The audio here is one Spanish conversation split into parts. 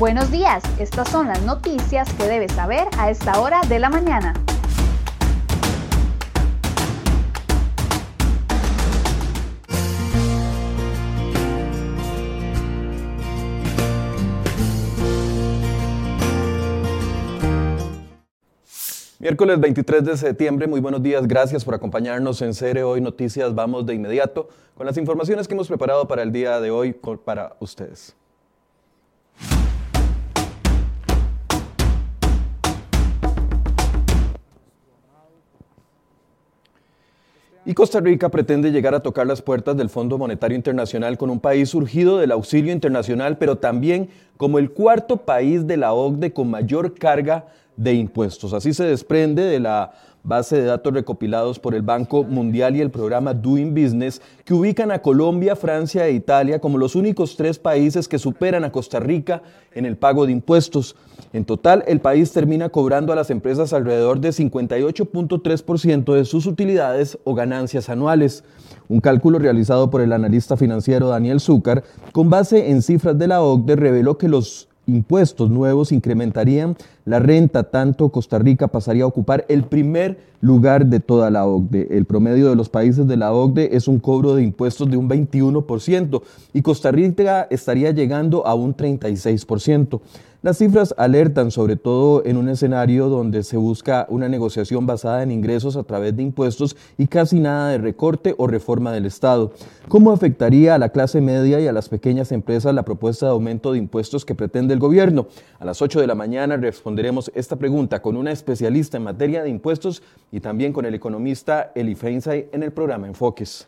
Buenos días, estas son las noticias que debes saber a esta hora de la mañana. Miércoles 23 de septiembre, muy buenos días, gracias por acompañarnos en Cere Hoy Noticias. Vamos de inmediato con las informaciones que hemos preparado para el día de hoy para ustedes. Y Costa Rica pretende llegar a tocar las puertas del Fondo Monetario Internacional con un país surgido del auxilio internacional, pero también como el cuarto país de la OCDE con mayor carga de impuestos. Así se desprende de la base de datos recopilados por el Banco Mundial y el programa Doing Business, que ubican a Colombia, Francia e Italia como los únicos tres países que superan a Costa Rica en el pago de impuestos. En total, el país termina cobrando a las empresas alrededor de 58.3% de sus utilidades o ganancias anuales. Un cálculo realizado por el analista financiero Daniel Zúcar, con base en cifras de la OCDE, reveló que los impuestos nuevos incrementarían la renta, tanto Costa Rica pasaría a ocupar el primer lugar de toda la OCDE. El promedio de los países de la OCDE es un cobro de impuestos de un 21% y Costa Rica estaría llegando a un 36%. Las cifras alertan sobre todo en un escenario donde se busca una negociación basada en ingresos a través de impuestos y casi nada de recorte o reforma del Estado. ¿Cómo afectaría a la clase media y a las pequeñas empresas la propuesta de aumento de impuestos que pretende el gobierno? A las 8 de la mañana responderemos esta pregunta con una especialista en materia de impuestos y también con el economista Eli Feinsay en el programa Enfoques.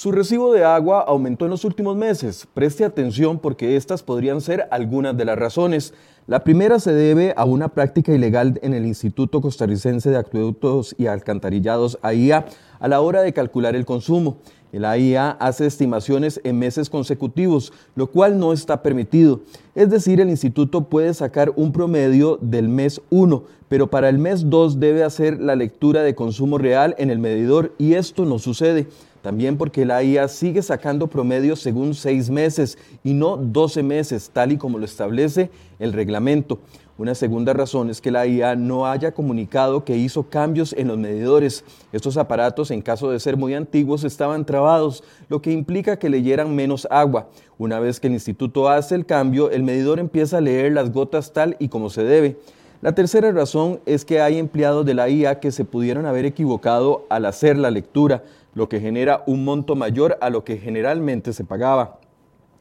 Su recibo de agua aumentó en los últimos meses. Preste atención porque estas podrían ser algunas de las razones. La primera se debe a una práctica ilegal en el Instituto Costarricense de Acueductos y Alcantarillados, AIA, a la hora de calcular el consumo. El AIA hace estimaciones en meses consecutivos, lo cual no está permitido. Es decir, el instituto puede sacar un promedio del mes 1, pero para el mes 2 debe hacer la lectura de consumo real en el medidor y esto no sucede. También porque la IA sigue sacando promedios según seis meses y no 12 meses, tal y como lo establece el reglamento. Una segunda razón es que la IA no haya comunicado que hizo cambios en los medidores. Estos aparatos, en caso de ser muy antiguos, estaban trabados, lo que implica que leyeran menos agua. Una vez que el instituto hace el cambio, el medidor empieza a leer las gotas tal y como se debe. La tercera razón es que hay empleados de la IA que se pudieron haber equivocado al hacer la lectura lo que genera un monto mayor a lo que generalmente se pagaba.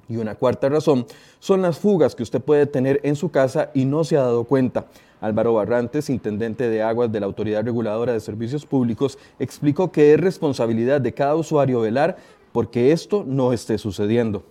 Y una cuarta razón son las fugas que usted puede tener en su casa y no se ha dado cuenta. Álvaro Barrantes, intendente de aguas de la Autoridad Reguladora de Servicios Públicos, explicó que es responsabilidad de cada usuario velar porque esto no esté sucediendo.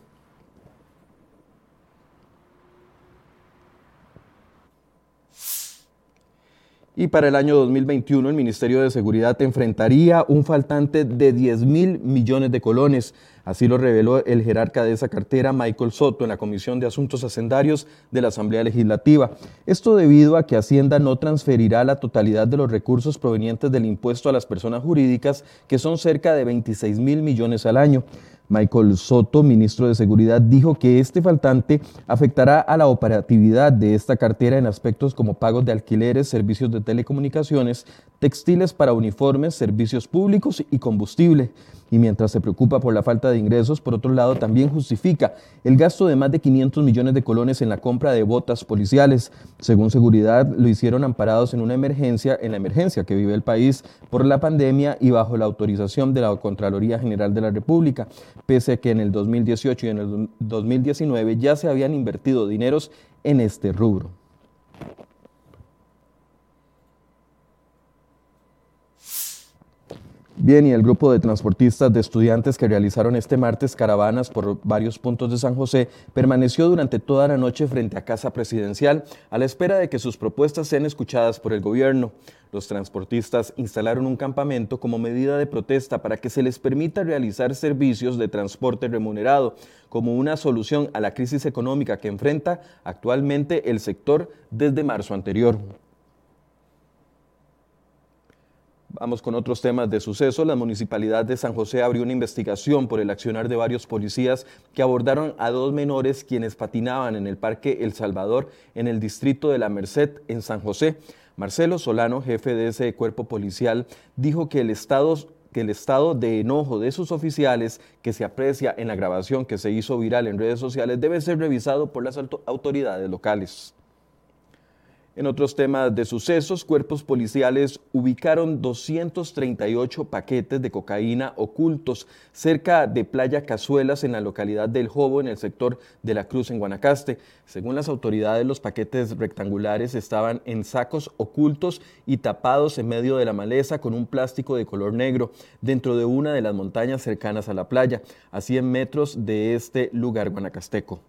Y para el año 2021 el Ministerio de Seguridad enfrentaría un faltante de 10 mil millones de colones. Así lo reveló el jerarca de esa cartera, Michael Soto, en la Comisión de Asuntos Hacendarios de la Asamblea Legislativa. Esto debido a que Hacienda no transferirá la totalidad de los recursos provenientes del impuesto a las personas jurídicas, que son cerca de 26 mil millones al año. Michael Soto, ministro de Seguridad, dijo que este faltante afectará a la operatividad de esta cartera en aspectos como pagos de alquileres, servicios de telecomunicaciones, textiles para uniformes, servicios públicos y combustible y mientras se preocupa por la falta de ingresos, por otro lado también justifica el gasto de más de 500 millones de colones en la compra de botas policiales. Según seguridad, lo hicieron amparados en una emergencia, en la emergencia que vive el país por la pandemia y bajo la autorización de la Contraloría General de la República, pese a que en el 2018 y en el 2019 ya se habían invertido dineros en este rubro. Bien, y el grupo de transportistas de estudiantes que realizaron este martes caravanas por varios puntos de San José permaneció durante toda la noche frente a Casa Presidencial a la espera de que sus propuestas sean escuchadas por el gobierno. Los transportistas instalaron un campamento como medida de protesta para que se les permita realizar servicios de transporte remunerado como una solución a la crisis económica que enfrenta actualmente el sector desde marzo anterior. Vamos con otros temas de suceso. La municipalidad de San José abrió una investigación por el accionar de varios policías que abordaron a dos menores quienes patinaban en el Parque El Salvador en el distrito de La Merced en San José. Marcelo Solano, jefe de ese cuerpo policial, dijo que el estado que el estado de enojo de sus oficiales que se aprecia en la grabación que se hizo viral en redes sociales debe ser revisado por las autoridades locales. En otros temas de sucesos, cuerpos policiales ubicaron 238 paquetes de cocaína ocultos cerca de Playa Cazuelas en la localidad del Jobo, en el sector de la Cruz, en Guanacaste. Según las autoridades, los paquetes rectangulares estaban en sacos ocultos y tapados en medio de la maleza con un plástico de color negro dentro de una de las montañas cercanas a la playa, a 100 metros de este lugar guanacasteco.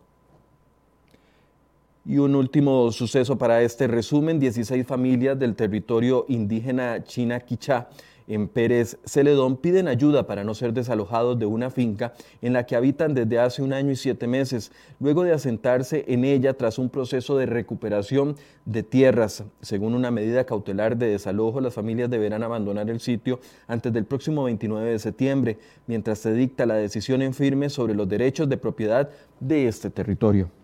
Y un último suceso para este resumen, 16 familias del territorio indígena China Quichá en Pérez Celedón piden ayuda para no ser desalojados de una finca en la que habitan desde hace un año y siete meses, luego de asentarse en ella tras un proceso de recuperación de tierras. Según una medida cautelar de desalojo, las familias deberán abandonar el sitio antes del próximo 29 de septiembre, mientras se dicta la decisión en firme sobre los derechos de propiedad de este territorio.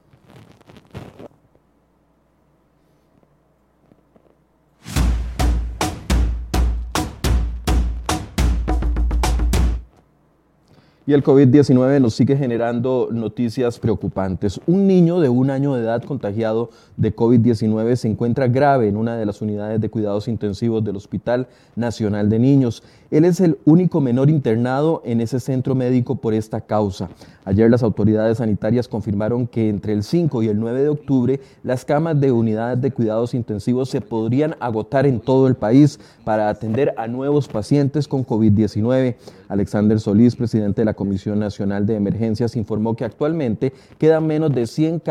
Y el COVID-19 nos sigue generando noticias preocupantes. Un niño de un año de edad contagiado de COVID-19 se encuentra grave en una de las unidades de cuidados intensivos del Hospital Nacional de Niños. Él es el único menor internado en ese centro médico por esta causa. Ayer las autoridades sanitarias confirmaron que entre el 5 y el 9 de octubre las camas de unidades de cuidados intensivos se podrían agotar en todo el país para atender a nuevos pacientes con COVID-19. Alexander Solís, presidente de la Comisión Nacional de Emergencias, informó que actualmente quedan menos de 100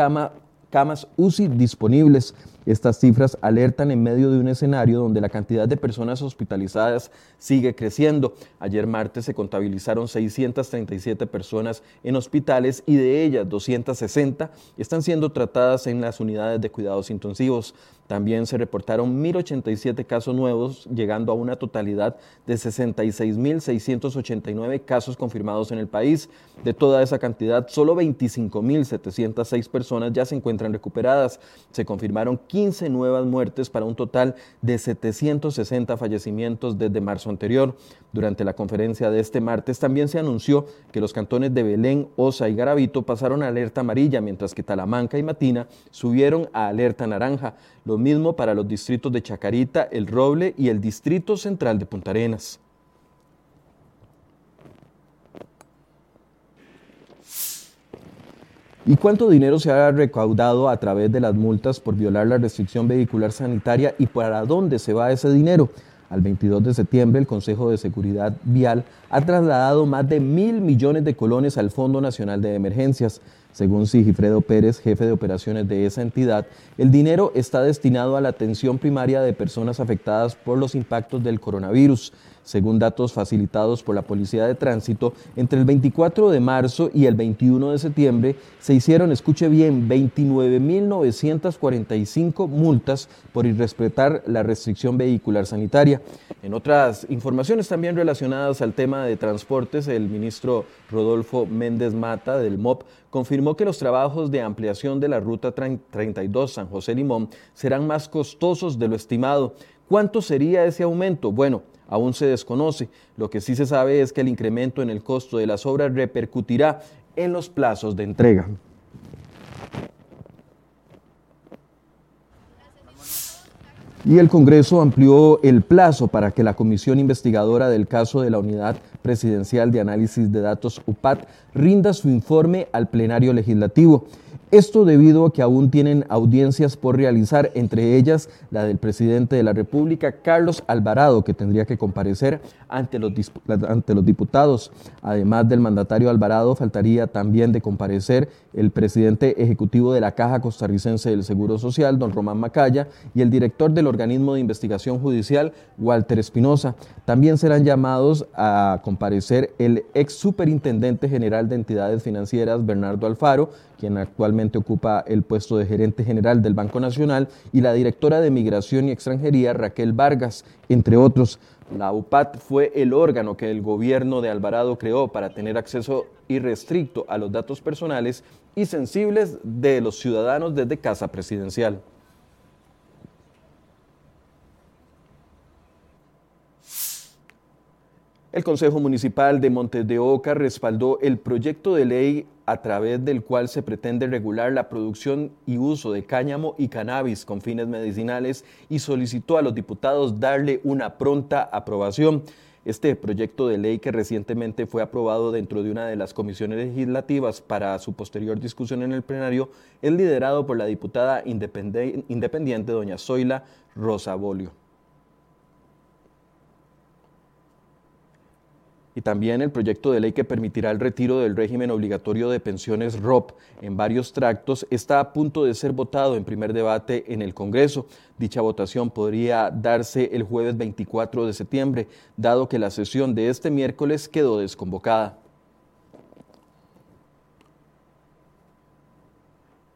camas UCI disponibles. Estas cifras alertan en medio de un escenario donde la cantidad de personas hospitalizadas sigue creciendo. Ayer martes se contabilizaron 637 personas en hospitales y de ellas 260 están siendo tratadas en las unidades de cuidados intensivos. También se reportaron 1.087 casos nuevos, llegando a una totalidad de 66.689 casos confirmados en el país. De toda esa cantidad, solo 25.706 personas ya se encuentran recuperadas. Se confirmaron 15 nuevas muertes para un total de 760 fallecimientos desde marzo anterior. Durante la conferencia de este martes también se anunció que los cantones de Belén, Osa y Garavito pasaron a alerta amarilla, mientras que Talamanca y Matina subieron a alerta naranja. Lo mismo para los distritos de Chacarita, El Roble y el Distrito Central de Punta Arenas. ¿Y cuánto dinero se ha recaudado a través de las multas por violar la restricción vehicular sanitaria y para dónde se va ese dinero? Al 22 de septiembre, el Consejo de Seguridad Vial ha trasladado más de mil millones de colones al Fondo Nacional de Emergencias. Según Sigifredo Pérez, jefe de operaciones de esa entidad, el dinero está destinado a la atención primaria de personas afectadas por los impactos del coronavirus. Según datos facilitados por la Policía de Tránsito, entre el 24 de marzo y el 21 de septiembre se hicieron, escuche bien, 29.945 multas por irrespetar la restricción vehicular sanitaria. En otras informaciones también relacionadas al tema de transportes, el ministro Rodolfo Méndez Mata del MOP confirmó que los trabajos de ampliación de la ruta 32 San José Limón serán más costosos de lo estimado. ¿Cuánto sería ese aumento? Bueno, aún se desconoce. Lo que sí se sabe es que el incremento en el costo de las obras repercutirá en los plazos de entrega. Y el Congreso amplió el plazo para que la comisión investigadora del caso de la Unidad Presidencial de Análisis de Datos UPAT rinda su informe al plenario legislativo. Esto debido a que aún tienen audiencias por realizar, entre ellas la del presidente de la República, Carlos Alvarado, que tendría que comparecer ante los, ante los diputados. Además del mandatario Alvarado, faltaría también de comparecer el presidente ejecutivo de la Caja Costarricense del Seguro Social, don Román Macaya, y el director del organismo de investigación judicial, Walter Espinosa. También serán llamados a comparecer el ex superintendente general de entidades financieras, Bernardo Alfaro, quien actualmente ocupa el puesto de gerente general del Banco Nacional, y la directora de Migración y Extranjería, Raquel Vargas, entre otros. La UPAT fue el órgano que el gobierno de Alvarado creó para tener acceso irrestricto a los datos personales y sensibles de los ciudadanos desde Casa Presidencial. El Consejo Municipal de Montes de Oca respaldó el proyecto de ley a través del cual se pretende regular la producción y uso de cáñamo y cannabis con fines medicinales y solicitó a los diputados darle una pronta aprobación. Este proyecto de ley que recientemente fue aprobado dentro de una de las comisiones legislativas para su posterior discusión en el plenario es liderado por la diputada independiente doña Zoila Rosabolio. Y también el proyecto de ley que permitirá el retiro del régimen obligatorio de pensiones ROP en varios tractos está a punto de ser votado en primer debate en el Congreso. Dicha votación podría darse el jueves 24 de septiembre, dado que la sesión de este miércoles quedó desconvocada.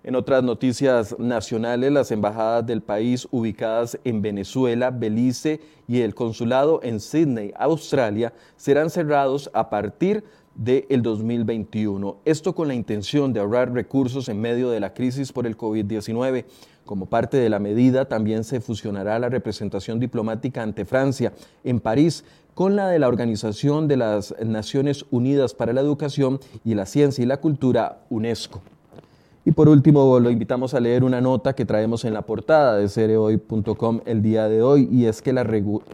En otras noticias nacionales, las embajadas del país ubicadas en Venezuela, Belice y el consulado en Sydney, Australia, serán cerrados a partir del 2021. Esto con la intención de ahorrar recursos en medio de la crisis por el COVID-19. Como parte de la medida, también se fusionará la representación diplomática ante Francia en París con la de la Organización de las Naciones Unidas para la Educación y la Ciencia y la Cultura, UNESCO. Y por último, lo invitamos a leer una nota que traemos en la portada de cereoy.com el día de hoy, y es que la,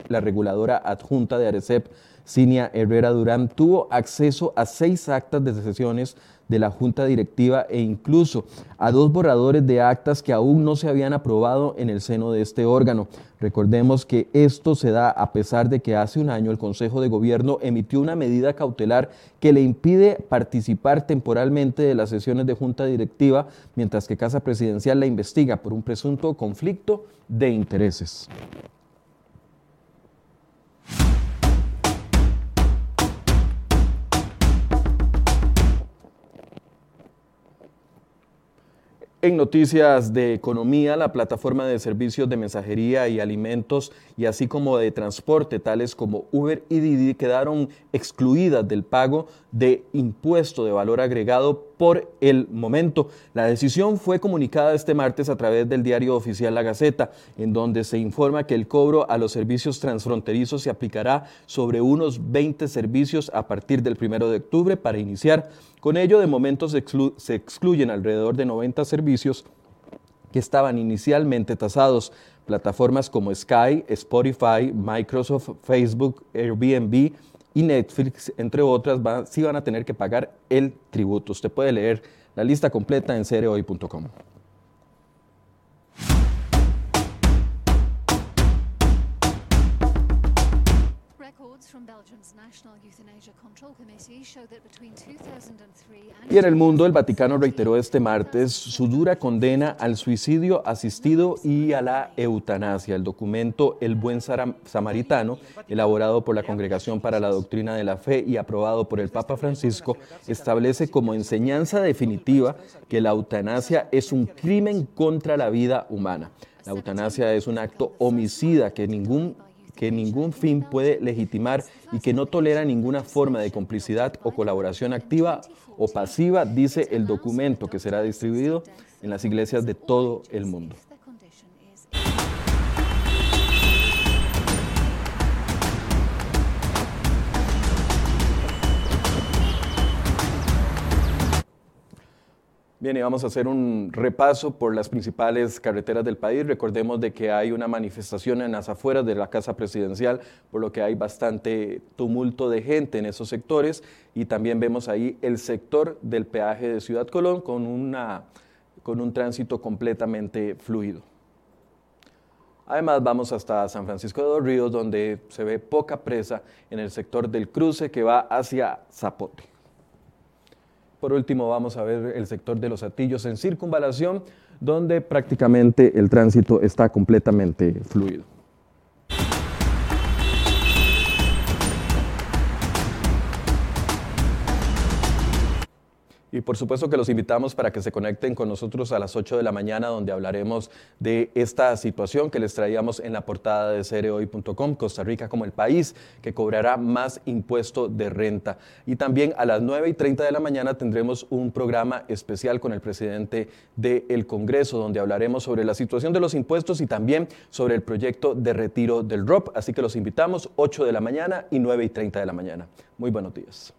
la reguladora adjunta de Arecep, Cinia Herrera Durán, tuvo acceso a seis actas de sesiones de la Junta Directiva e incluso a dos borradores de actas que aún no se habían aprobado en el seno de este órgano. Recordemos que esto se da a pesar de que hace un año el Consejo de Gobierno emitió una medida cautelar que le impide participar temporalmente de las sesiones de Junta Directiva, mientras que Casa Presidencial la investiga por un presunto conflicto de intereses. En noticias de economía, la plataforma de servicios de mensajería y alimentos y así como de transporte, tales como Uber y Didi, quedaron excluidas del pago de impuesto de valor agregado por el momento. La decisión fue comunicada este martes a través del diario oficial La Gaceta, en donde se informa que el cobro a los servicios transfronterizos se aplicará sobre unos 20 servicios a partir del 1 de octubre para iniciar con ello, de momento se, excluyen alrededor de 90 servicios que estaban inicialmente tasados. Plataformas como Sky, Spotify, Microsoft, Facebook, Airbnb y Netflix, entre otras, sí van a tener que pagar el tributo. Usted puede leer la lista completa en cereoy.com. Y en el mundo, el Vaticano reiteró este martes su dura condena al suicidio asistido y a la eutanasia. El documento El Buen Samaritano, elaborado por la Congregación para la Doctrina de la Fe y aprobado por el Papa Francisco, establece como enseñanza definitiva que la eutanasia es un crimen contra la vida humana. La eutanasia es un acto homicida que ningún que ningún fin puede legitimar y que no tolera ninguna forma de complicidad o colaboración activa o pasiva, dice el documento que será distribuido en las iglesias de todo el mundo. Bien, y vamos a hacer un repaso por las principales carreteras del país. Recordemos de que hay una manifestación en las afueras de la Casa Presidencial, por lo que hay bastante tumulto de gente en esos sectores. Y también vemos ahí el sector del peaje de Ciudad Colón con, una, con un tránsito completamente fluido. Además, vamos hasta San Francisco de los Ríos, donde se ve poca presa en el sector del cruce que va hacia Zapote. Por último, vamos a ver el sector de los atillos en circunvalación, donde prácticamente el tránsito está completamente fluido. Y por supuesto que los invitamos para que se conecten con nosotros a las 8 de la mañana, donde hablaremos de esta situación que les traíamos en la portada de cereoy.com, Costa Rica como el país que cobrará más impuesto de renta. Y también a las 9 y 30 de la mañana tendremos un programa especial con el presidente del Congreso, donde hablaremos sobre la situación de los impuestos y también sobre el proyecto de retiro del ROP. Así que los invitamos 8 de la mañana y 9 y 30 de la mañana. Muy buenos días.